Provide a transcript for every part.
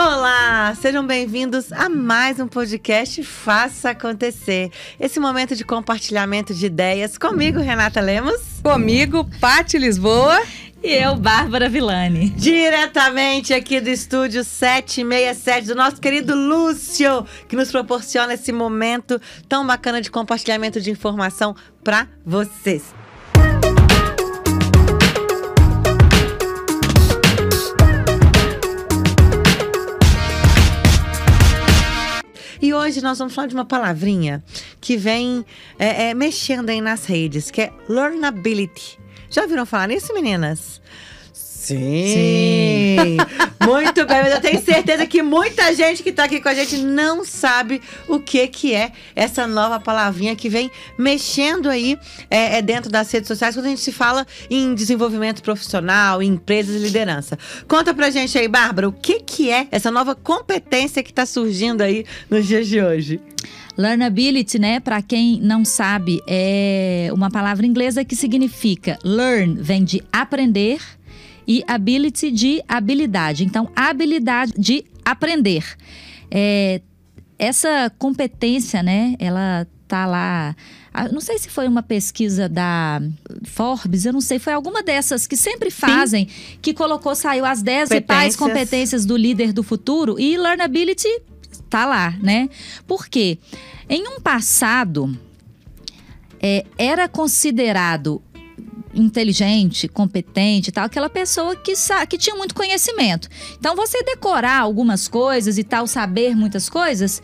Olá, sejam bem-vindos a mais um podcast Faça Acontecer. Esse momento de compartilhamento de ideias comigo, Renata Lemos. Comigo, Pati Lisboa. E eu, Bárbara Villani. Diretamente aqui do estúdio 767 do nosso querido Lúcio, que nos proporciona esse momento tão bacana de compartilhamento de informação para vocês. Hoje nós vamos falar de uma palavrinha que vem é, é, mexendo aí nas redes, que é learnability. Já ouviram falar nisso, meninas? Sim. Sim. Muito bem, mas eu tenho certeza que muita gente que está aqui com a gente não sabe o que, que é essa nova palavrinha que vem mexendo aí é, é dentro das redes sociais quando a gente se fala em desenvolvimento profissional, em empresas e liderança. Conta pra gente aí, Bárbara, o que, que é essa nova competência que está surgindo aí nos dias de hoje? Learnability, né, para quem não sabe, é uma palavra inglesa que significa learn, vem de aprender e ability de habilidade. Então, habilidade de aprender. É, essa competência, né, ela tá lá. Não sei se foi uma pesquisa da Forbes, eu não sei, foi alguma dessas que sempre fazem, Sim. que colocou, saiu as 10 principais competências do líder do futuro e learnability tá lá, né? Por quê? Em um passado, é, era considerado inteligente, competente e tal, aquela pessoa que, que tinha muito conhecimento. Então, você decorar algumas coisas e tal, saber muitas coisas,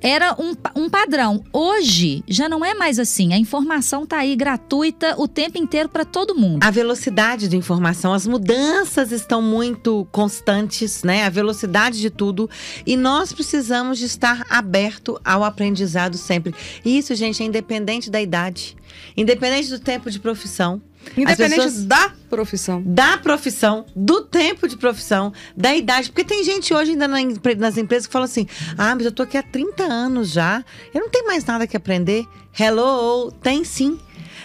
era um, um padrão. Hoje já não é mais assim. A informação está aí gratuita o tempo inteiro para todo mundo. A velocidade de informação, as mudanças estão muito constantes, né? A velocidade de tudo. E nós precisamos de estar aberto ao aprendizado sempre. E isso, gente, é independente da idade, independente do tempo de profissão. Independente pessoas, da profissão. Da profissão, do tempo de profissão, da idade. Porque tem gente hoje ainda nas empresas que fala assim: ah, mas eu tô aqui há 30 anos já, eu não tenho mais nada que aprender. Hello, tem sim.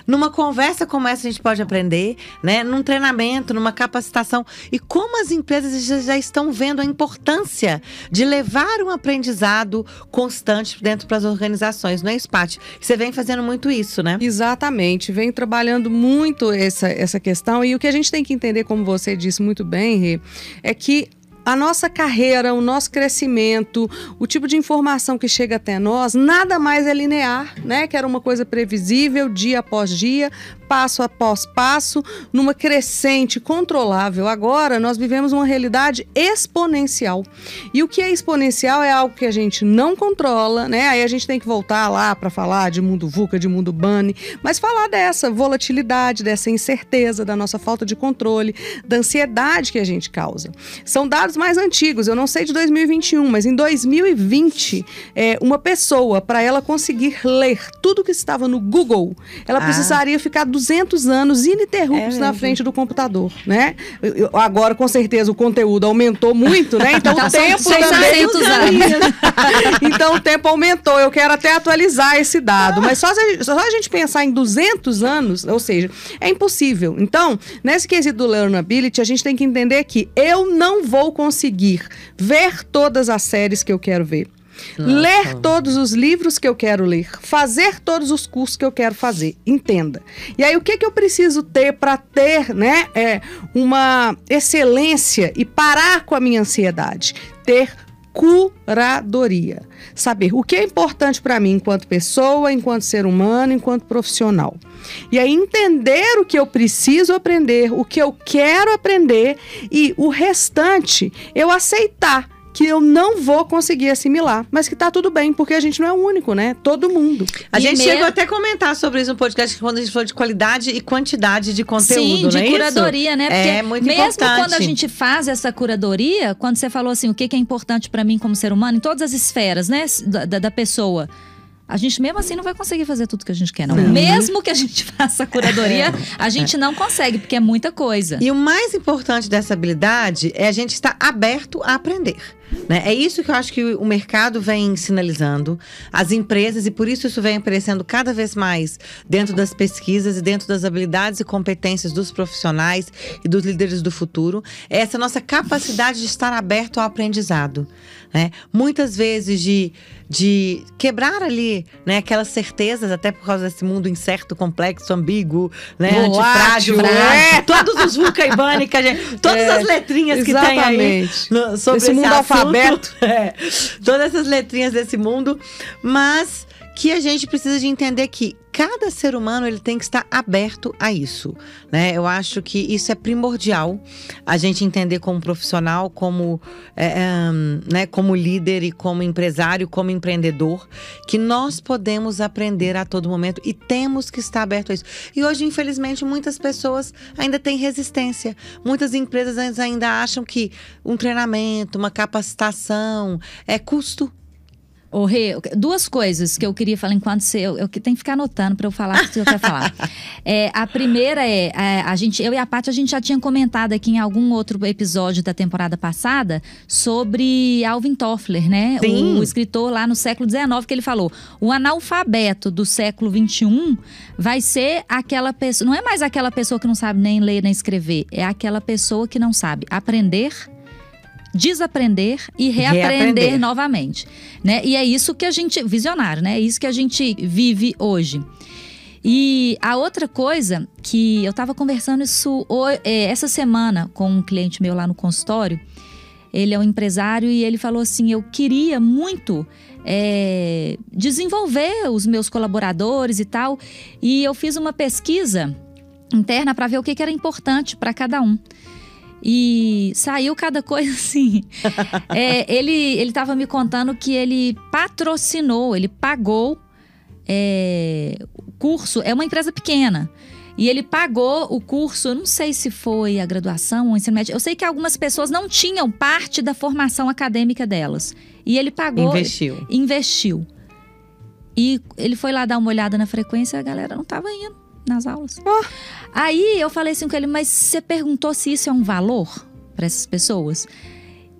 Numa conversa como essa a gente pode aprender, né? Num treinamento, numa capacitação. E como as empresas já, já estão vendo a importância de levar um aprendizado constante dentro para as organizações, não é, Spati? Você vem fazendo muito isso, né? Exatamente, vem trabalhando muito essa, essa questão. E o que a gente tem que entender, como você disse muito bem, Rê, é que a nossa carreira, o nosso crescimento, o tipo de informação que chega até nós, nada mais é linear, né? Que era uma coisa previsível, dia após dia, passo após passo, numa crescente controlável. Agora, nós vivemos uma realidade exponencial. E o que é exponencial é algo que a gente não controla, né? Aí a gente tem que voltar lá para falar de mundo VUCA, de mundo BANI, mas falar dessa volatilidade, dessa incerteza, da nossa falta de controle, da ansiedade que a gente causa. São dados mais antigos, eu não sei de 2021, mas em 2020, é, uma pessoa, para ela conseguir ler tudo que estava no Google, ela ah. precisaria ficar 200 anos ininterruptos é na frente do computador, né? Eu, agora, com certeza, o conteúdo aumentou muito, né? Então, o tempo também... Anos. então, o tempo aumentou. Eu quero até atualizar esse dado. Mas só, só a gente pensar em 200 anos, ou seja, é impossível. Então, nesse quesito do learnability, a gente tem que entender que eu não vou conseguir ver todas as séries que eu quero ver. Ler todos os livros que eu quero ler, fazer todos os cursos que eu quero fazer, entenda. E aí o que, que eu preciso ter para ter, né, é uma excelência e parar com a minha ansiedade? Ter curadoria. Saber o que é importante para mim enquanto pessoa, enquanto ser humano, enquanto profissional. E aí entender o que eu preciso aprender, o que eu quero aprender e o restante eu aceitar que eu não vou conseguir assimilar, mas que tá tudo bem, porque a gente não é o único, né? Todo mundo. A e gente meio... chegou até a comentar sobre isso no podcast quando a gente falou de qualidade e quantidade de conteúdo, Sim, de é curadoria, isso? né? Porque é muito mesmo importante. quando a gente faz essa curadoria, quando você falou assim, o que é importante para mim como ser humano, em todas as esferas, né, da, da pessoa a gente mesmo assim não vai conseguir fazer tudo que a gente quer, não. Mesmo que a gente faça a curadoria, é. a gente não consegue, porque é muita coisa. E o mais importante dessa habilidade é a gente estar aberto a aprender. Né? É isso que eu acho que o mercado vem sinalizando, as empresas, e por isso isso vem aparecendo cada vez mais dentro das pesquisas e dentro das habilidades e competências dos profissionais e dos líderes do futuro, é essa nossa capacidade de estar aberto ao aprendizado. Né? Muitas vezes de, de quebrar ali né, aquelas certezas, até por causa desse mundo incerto, complexo, ambíguo, né, Volátil, antifrágil, é. todos os gente, todas É, as letrinhas que tem aí no- sobre Esse mundo assunto. Alfabeto. É, todas essas letrinhas desse mundo, mas que a gente precisa de entender que cada ser humano ele tem que estar aberto a isso, né? Eu acho que isso é primordial a gente entender como profissional, como é, é, né, como líder e como empresário, como empreendedor, que nós podemos aprender a todo momento e temos que estar aberto a isso. E hoje, infelizmente, muitas pessoas ainda têm resistência. Muitas empresas ainda acham que um treinamento, uma capacitação é custo. Ô, Rê, duas coisas que eu queria falar enquanto você. Eu, eu tenho que ficar anotando para eu falar o que eu quero falar. É, a primeira é, é, a gente, eu e a Paty, a gente já tinha comentado aqui em algum outro episódio da temporada passada sobre Alvin Toffler, né? Sim. O, escritor lá no século XIX, que ele falou: o analfabeto do século XXI vai ser aquela pessoa. Não é mais aquela pessoa que não sabe nem ler nem escrever, é aquela pessoa que não sabe aprender desaprender e reaprender, Reaprender. novamente, né? E é isso que a gente visionário, né? É isso que a gente vive hoje. E a outra coisa que eu estava conversando isso é, essa semana com um cliente meu lá no consultório. Ele é um empresário e ele falou assim: eu queria muito é, desenvolver os meus colaboradores e tal. E eu fiz uma pesquisa interna para ver o que, que era importante para cada um. E saiu cada coisa assim. É, ele ele estava me contando que ele patrocinou, ele pagou é, o curso. É uma empresa pequena. E ele pagou o curso, eu não sei se foi a graduação ou o ensino médio. Eu sei que algumas pessoas não tinham parte da formação acadêmica delas. E ele pagou, Investiu. investiu. E ele foi lá dar uma olhada na frequência e a galera não estava indo nas aulas. Aí eu falei assim com ele, mas você perguntou se isso é um valor para essas pessoas?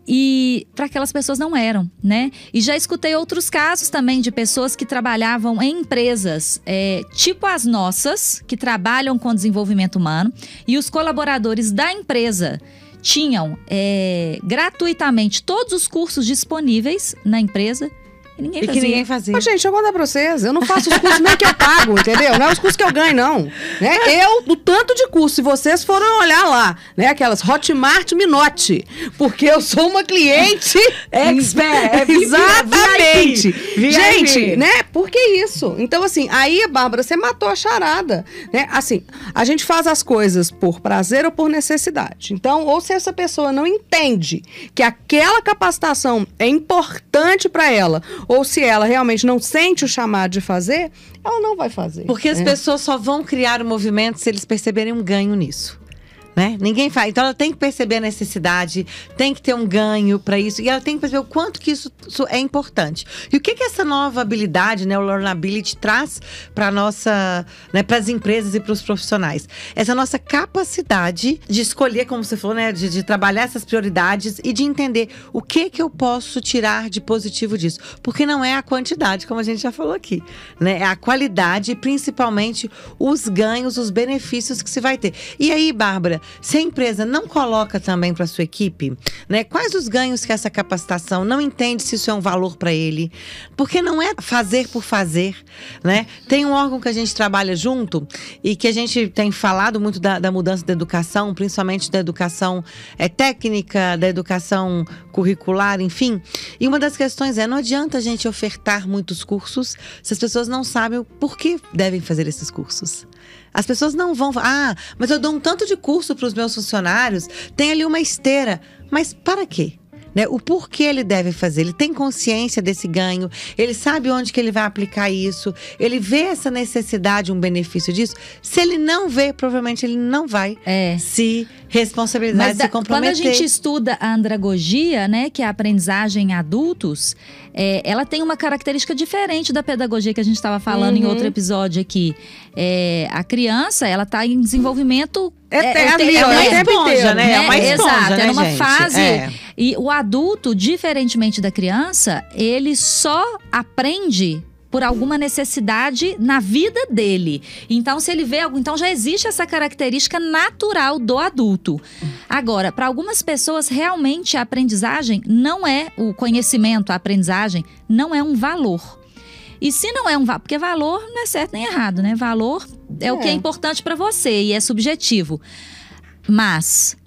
E para aquelas pessoas não eram, né? E já escutei outros casos também de pessoas que trabalhavam em empresas é, tipo as nossas, que trabalham com desenvolvimento humano, e os colaboradores da empresa tinham é, gratuitamente todos os cursos disponíveis na empresa ninguém E que fazia. ninguém fazia. Mas, gente, eu vou dar pra vocês. Eu não faço os cursos nem que eu pago, entendeu? Não é os cursos que eu ganho, não. Né? Eu, do tanto de curso, se vocês forem olhar lá, né? Aquelas Hotmart Minote. Porque eu sou uma cliente. Expert, é VIP, Exatamente. VIP. Gente, né? Por que isso? Então, assim, aí, Bárbara, você matou a charada. Né? Assim, a gente faz as coisas por prazer ou por necessidade. Então, ou se essa pessoa não entende que aquela capacitação é importante para ela, ou se ela realmente não sente o chamado de fazer, ela não vai fazer. Porque as né? pessoas só vão criar o movimento se eles perceberem um ganho nisso. Né? Ninguém faz. Então ela tem que perceber a necessidade, tem que ter um ganho para isso. E ela tem que perceber o quanto que isso, isso é importante. E o que, que essa nova habilidade, né, o learnability, traz para nossa, né, para as empresas e para os profissionais? Essa nossa capacidade de escolher, como você falou, né, de, de trabalhar essas prioridades e de entender o que que eu posso tirar de positivo disso. Porque não é a quantidade, como a gente já falou aqui, né? É a qualidade e principalmente os ganhos, os benefícios que se vai ter. E aí, Bárbara, se a empresa não coloca também para sua equipe, né? Quais os ganhos que essa capacitação não entende se isso é um valor para ele? Porque não é fazer por fazer, né? Tem um órgão que a gente trabalha junto e que a gente tem falado muito da, da mudança da educação, principalmente da educação é, técnica, da educação curricular, enfim. E uma das questões é: não adianta a gente ofertar muitos cursos se as pessoas não sabem o porquê devem fazer esses cursos. As pessoas não vão. Ah, mas eu dou um tanto de curso para os meus funcionários, tem ali uma esteira. Mas para quê? Né? O porquê ele deve fazer. Ele tem consciência desse ganho, ele sabe onde que ele vai aplicar isso, ele vê essa necessidade, um benefício disso. Se ele não vê, provavelmente ele não vai É. se responsabilizar, Mas se comprometer. quando a gente estuda a andragogia, né, que é a aprendizagem em adultos, é, ela tem uma característica diferente da pedagogia que a gente estava falando em Uhum. outro episódio aqui. É, a criança, ela está em desenvolvimento É, é, ali, é uma é o tempo esponja, né? É uma esponja, Exato, né, é gente? fase. É. E o adulto, diferentemente da criança, ele só aprende por alguma necessidade na vida dele. Então, se ele vê algo, então já existe essa característica natural do adulto. Agora, para algumas pessoas, realmente a aprendizagem não é o conhecimento, a aprendizagem não é um valor. E se não é um valor, porque valor não é certo nem errado, né? Valor é, é. o que é importante para você e é subjetivo. Mas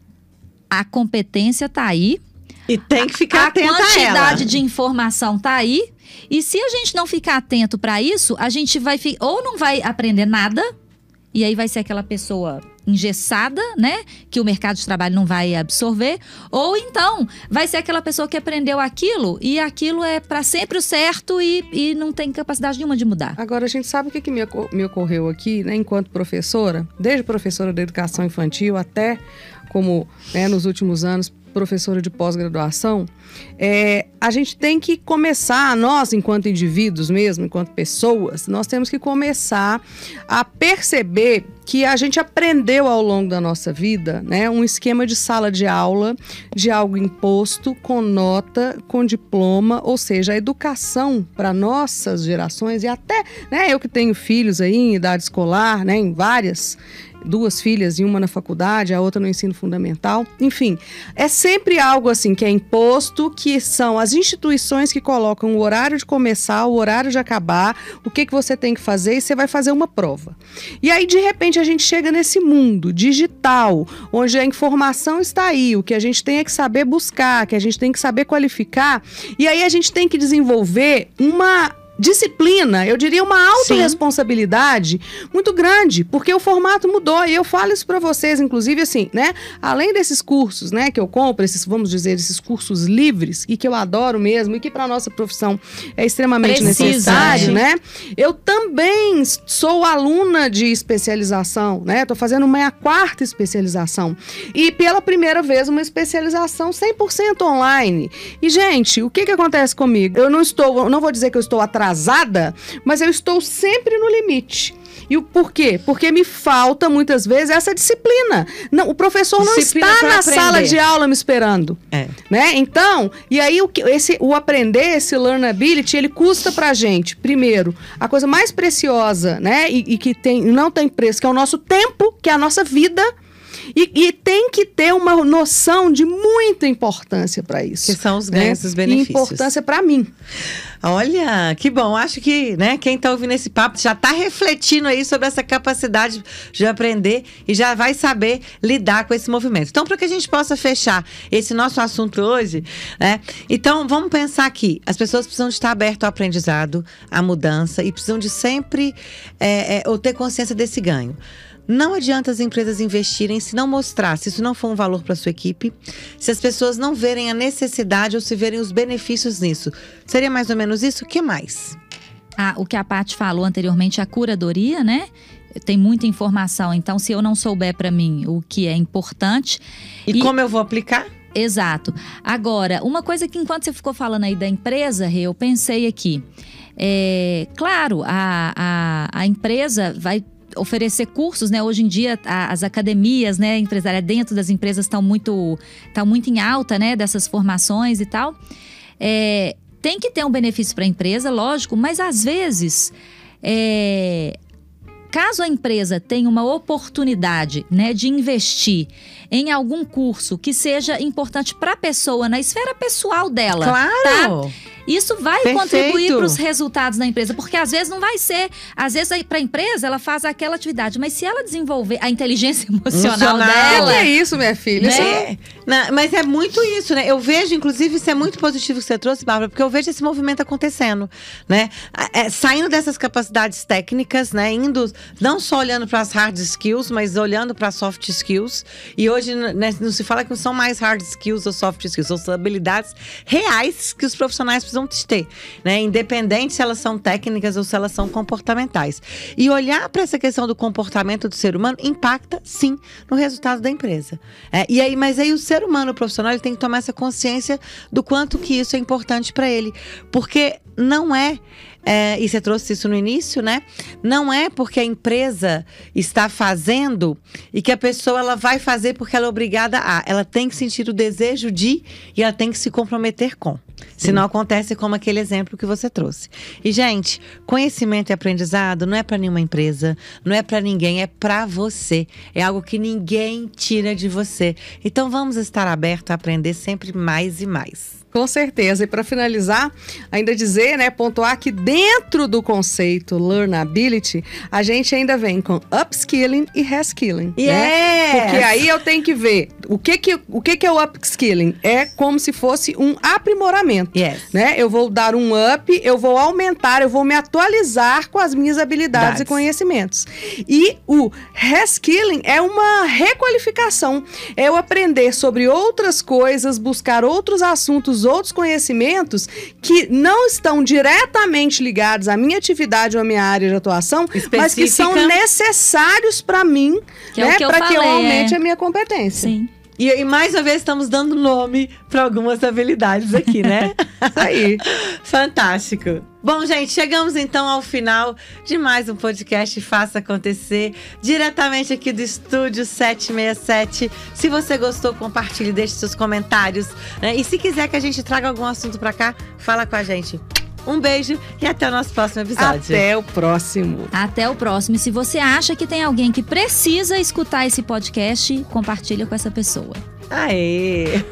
a competência tá aí. E tem que ficar a, atenta a quantidade a de informação tá aí. E se a gente não ficar atento para isso, a gente vai ou não vai aprender nada, e aí vai ser aquela pessoa engessada, né? Que o mercado de trabalho não vai absorver. Ou então vai ser aquela pessoa que aprendeu aquilo e aquilo é para sempre o certo e, e não tem capacidade nenhuma de mudar. Agora, a gente sabe o que, que me, me ocorreu aqui, né? Enquanto professora, desde professora de educação infantil até como né, nos últimos anos professora de pós-graduação, é, a gente tem que começar, nós, enquanto indivíduos mesmo, enquanto pessoas, nós temos que começar a perceber que a gente aprendeu ao longo da nossa vida, né, um esquema de sala de aula, de algo imposto, com nota, com diploma, ou seja, a educação para nossas gerações e até, né, eu que tenho filhos aí em idade escolar, né, em várias duas filhas e uma na faculdade, a outra no ensino fundamental. Enfim, é sempre algo assim que é imposto, que são as instituições que colocam o horário de começar, o horário de acabar, o que, que você tem que fazer e você vai fazer uma prova. E aí, de repente, a gente chega nesse mundo digital, onde a informação está aí, o que a gente tem é que saber buscar, que a gente tem que saber qualificar, e aí a gente tem que desenvolver uma disciplina, eu diria uma autorresponsabilidade muito grande, porque o formato mudou e eu falo isso para vocês, inclusive assim, né? Além desses cursos, né, que eu compro, esses, vamos dizer, esses cursos livres e que eu adoro mesmo e que para nossa profissão é extremamente Precisa, necessário, é. né? Eu também sou aluna de especialização, né? Tô fazendo uma quarta especialização e pela primeira vez uma especialização 100% online. E gente, o que que acontece comigo? Eu não estou, eu não vou dizer que eu estou atrás atrasada, mas eu estou sempre no limite. E o porquê? Porque me falta muitas vezes essa disciplina. Não, o professor disciplina não está na aprender. sala de aula me esperando. É. Né? Então, e aí o, esse, o aprender, esse learnability, ele custa pra gente, primeiro, a coisa mais preciosa, né? E, e que tem, não tem preço, que é o nosso tempo, que é a nossa vida e, e, tem que ter uma noção de muita importância para isso. Que são os ganhos né? os benefícios. E importância para mim. Olha, que bom. Acho que né, quem está ouvindo esse papo já está refletindo aí sobre essa capacidade de aprender e já vai saber lidar com esse movimento. Então, para que a gente possa fechar esse nosso assunto hoje, né? Então, vamos pensar aqui. As pessoas precisam estar abertas ao aprendizado, à mudança e precisam de sempre é, é, ou ter consciência desse ganho. Não adianta as empresas investirem se não mostrar, se isso não for um valor para sua equipe, se as pessoas não verem a necessidade ou se verem os benefícios nisso. Seria mais ou menos isso? O que mais? Ah, o que a Paty falou anteriormente, a curadoria, né? Tem muita informação, então se eu não souber para mim o que é importante. E, e como eu vou aplicar? Exato. Agora, uma coisa que enquanto você ficou falando aí da empresa, eu pensei aqui. É, claro, a, a, a empresa vai oferecer cursos, né? Hoje em dia as academias, né, empresariais dentro das empresas estão muito, tá muito em alta, né, dessas formações e tal. É, tem que ter um benefício para a empresa, lógico, mas às vezes é, caso a empresa tenha uma oportunidade né, de investir em algum curso que seja importante para a pessoa, na esfera pessoal dela. Claro! Tá? Isso vai Perfeito. contribuir para os resultados da empresa, porque às vezes não vai ser, às vezes para a empresa ela faz aquela atividade, mas se ela desenvolver a inteligência emocional, emocional. dela, que é isso, minha filha? Né? Isso... Não, mas é muito isso, né? Eu vejo, inclusive, isso é muito positivo que você trouxe, Bárbara, porque eu vejo esse movimento acontecendo, né? É, saindo dessas capacidades técnicas, né? Indo não só olhando para as hard skills, mas olhando para as soft skills. E hoje né, não se fala que não são mais hard skills ou soft skills, são habilidades reais que os profissionais precisam precisam ter, né? Independente se elas são técnicas ou se elas são comportamentais. E olhar para essa questão do comportamento do ser humano impacta sim no resultado da empresa. É, e aí, mas aí o ser humano o profissional ele tem que tomar essa consciência do quanto que isso é importante para ele, porque não é é, e você trouxe isso no início, né? Não é porque a empresa está fazendo e que a pessoa ela vai fazer porque ela é obrigada a. Ela tem que sentir o desejo de e ela tem que se comprometer com. Se não acontece como aquele exemplo que você trouxe. E gente, conhecimento e aprendizado não é para nenhuma empresa, não é para ninguém, é para você. É algo que ninguém tira de você. Então vamos estar abertos a aprender sempre mais e mais. Com certeza. E para finalizar, ainda dizer, né, pontuar que dentro do conceito learnability, a gente ainda vem com upskilling e reskilling. Yes! Né? Porque aí eu tenho que ver o que que, o que que é o upskilling? É como se fosse um aprimoramento. Yes. Né? Eu vou dar um up, eu vou aumentar, eu vou me atualizar com as minhas habilidades Verdade. e conhecimentos. E o reskilling é uma requalificação. É eu aprender sobre outras coisas, buscar outros assuntos, outros conhecimentos que não estão diretamente ligados à minha atividade ou à minha área de atuação, mas que são Específica. necessários para mim, Que é né, para que eu aumente é. a minha competência. Sim. E, e mais uma vez estamos dando nome para algumas habilidades aqui, né? Isso aí. Fantástico. Bom, gente, chegamos então ao final de mais um podcast Faça Acontecer, diretamente aqui do estúdio 767. Se você gostou, compartilhe, deixe seus comentários. né? E se quiser que a gente traga algum assunto para cá, fala com a gente. Um beijo e até o nosso próximo episódio. Até o próximo. Até o próximo. E se você acha que tem alguém que precisa escutar esse podcast, compartilha com essa pessoa. Aê!